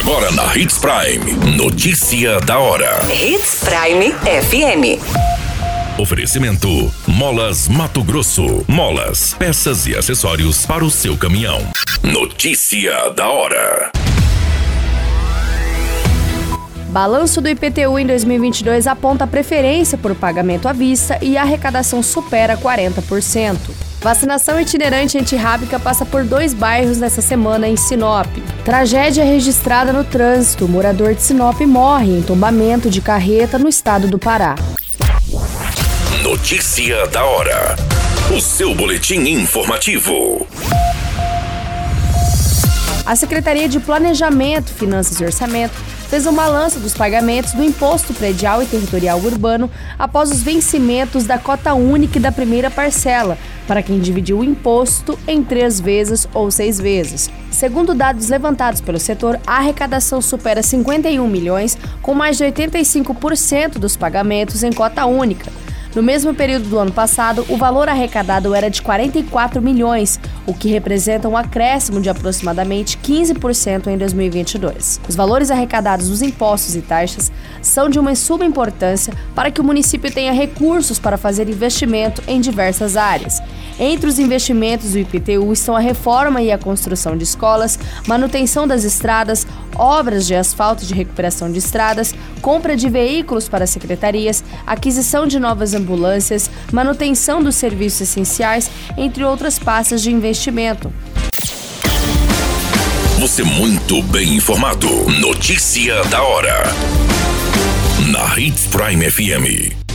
Agora na Hits Prime. Notícia da hora. Hits Prime FM. Oferecimento: Molas Mato Grosso. Molas, peças e acessórios para o seu caminhão. Notícia da hora. Balanço do IPTU em 2022 aponta preferência por pagamento à vista e a arrecadação supera 40%. Vacinação itinerante antirrábica passa por dois bairros nessa semana em Sinop. Tragédia registrada no trânsito. morador de Sinop morre em tombamento de carreta no estado do Pará. Notícia da hora. O seu boletim informativo. A Secretaria de Planejamento, Finanças e Orçamento fez um balanço dos pagamentos do Imposto Predial e Territorial Urbano após os vencimentos da cota única da primeira parcela, para quem dividiu o imposto em três vezes ou seis vezes. Segundo dados levantados pelo setor, a arrecadação supera 51 milhões, com mais de 85% dos pagamentos em cota única. No mesmo período do ano passado, o valor arrecadado era de 44 milhões, o que representa um acréscimo de aproximadamente 15% em 2022. Os valores arrecadados dos impostos e taxas são de uma suma importância para que o município tenha recursos para fazer investimento em diversas áreas. Entre os investimentos do IPTU estão a reforma e a construção de escolas, manutenção das estradas, obras de asfalto de recuperação de estradas, compra de veículos para secretarias, aquisição de novas ambulâncias, manutenção dos serviços essenciais, entre outras pastas de investimento. Você muito bem informado. Notícia da hora. Na Hits Prime FM.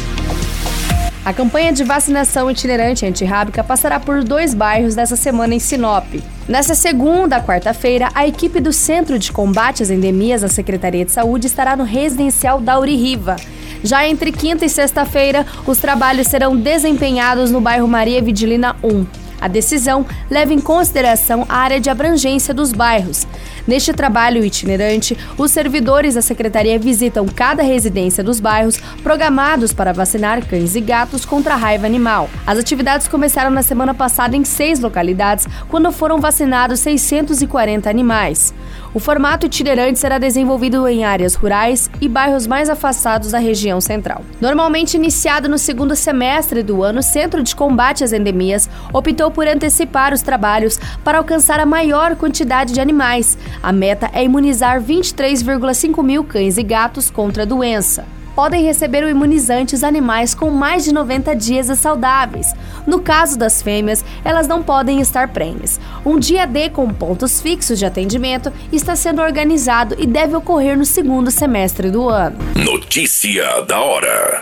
A campanha de vacinação itinerante antirrábica passará por dois bairros nessa semana em Sinop. Nessa segunda, quarta-feira, a equipe do Centro de Combate às Endemias da Secretaria de Saúde estará no residencial Dauri Riva. Já entre quinta e sexta-feira, os trabalhos serão desempenhados no bairro Maria Vidilina 1. A decisão leva em consideração a área de abrangência dos bairros. Neste trabalho itinerante, os servidores da secretaria visitam cada residência dos bairros programados para vacinar cães e gatos contra a raiva animal. As atividades começaram na semana passada em seis localidades, quando foram vacinados 640 animais. O formato itinerante será desenvolvido em áreas rurais e bairros mais afastados da região central. Normalmente iniciado no segundo semestre do ano, o Centro de Combate às Endemias optou por antecipar os trabalhos para alcançar a maior quantidade de animais. A meta é imunizar 23,5 mil cães e gatos contra a doença podem receber o imunizante os animais com mais de 90 dias saudáveis. No caso das fêmeas, elas não podem estar prenhes. Um dia D com pontos fixos de atendimento está sendo organizado e deve ocorrer no segundo semestre do ano. Notícia da hora.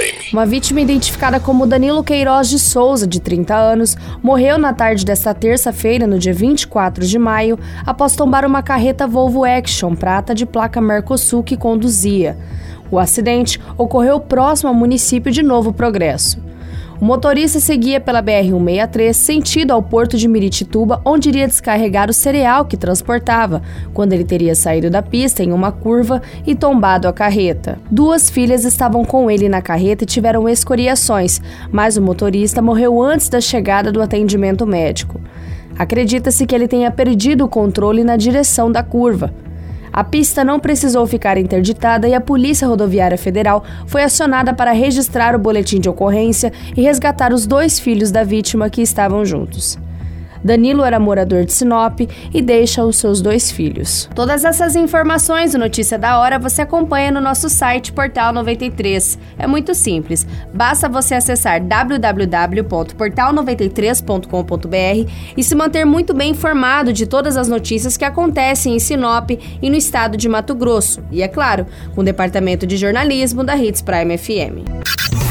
Uma vítima identificada como Danilo Queiroz de Souza, de 30 anos, morreu na tarde desta terça-feira, no dia 24 de maio, após tombar uma carreta Volvo Action prata de placa Mercosul que conduzia. O acidente ocorreu próximo ao município de Novo Progresso. O motorista seguia pela BR-163 sentido ao porto de Miritituba, onde iria descarregar o cereal que transportava, quando ele teria saído da pista em uma curva e tombado a carreta. Duas filhas estavam com ele na carreta e tiveram escoriações, mas o motorista morreu antes da chegada do atendimento médico. Acredita-se que ele tenha perdido o controle na direção da curva. A pista não precisou ficar interditada e a Polícia Rodoviária Federal foi acionada para registrar o boletim de ocorrência e resgatar os dois filhos da vítima que estavam juntos. Danilo era morador de Sinop e deixa os seus dois filhos. Todas essas informações do Notícia da Hora você acompanha no nosso site Portal 93. É muito simples, basta você acessar www.portal93.com.br e se manter muito bem informado de todas as notícias que acontecem em Sinop e no estado de Mato Grosso. E é claro, com o departamento de jornalismo da Hits Prime FM.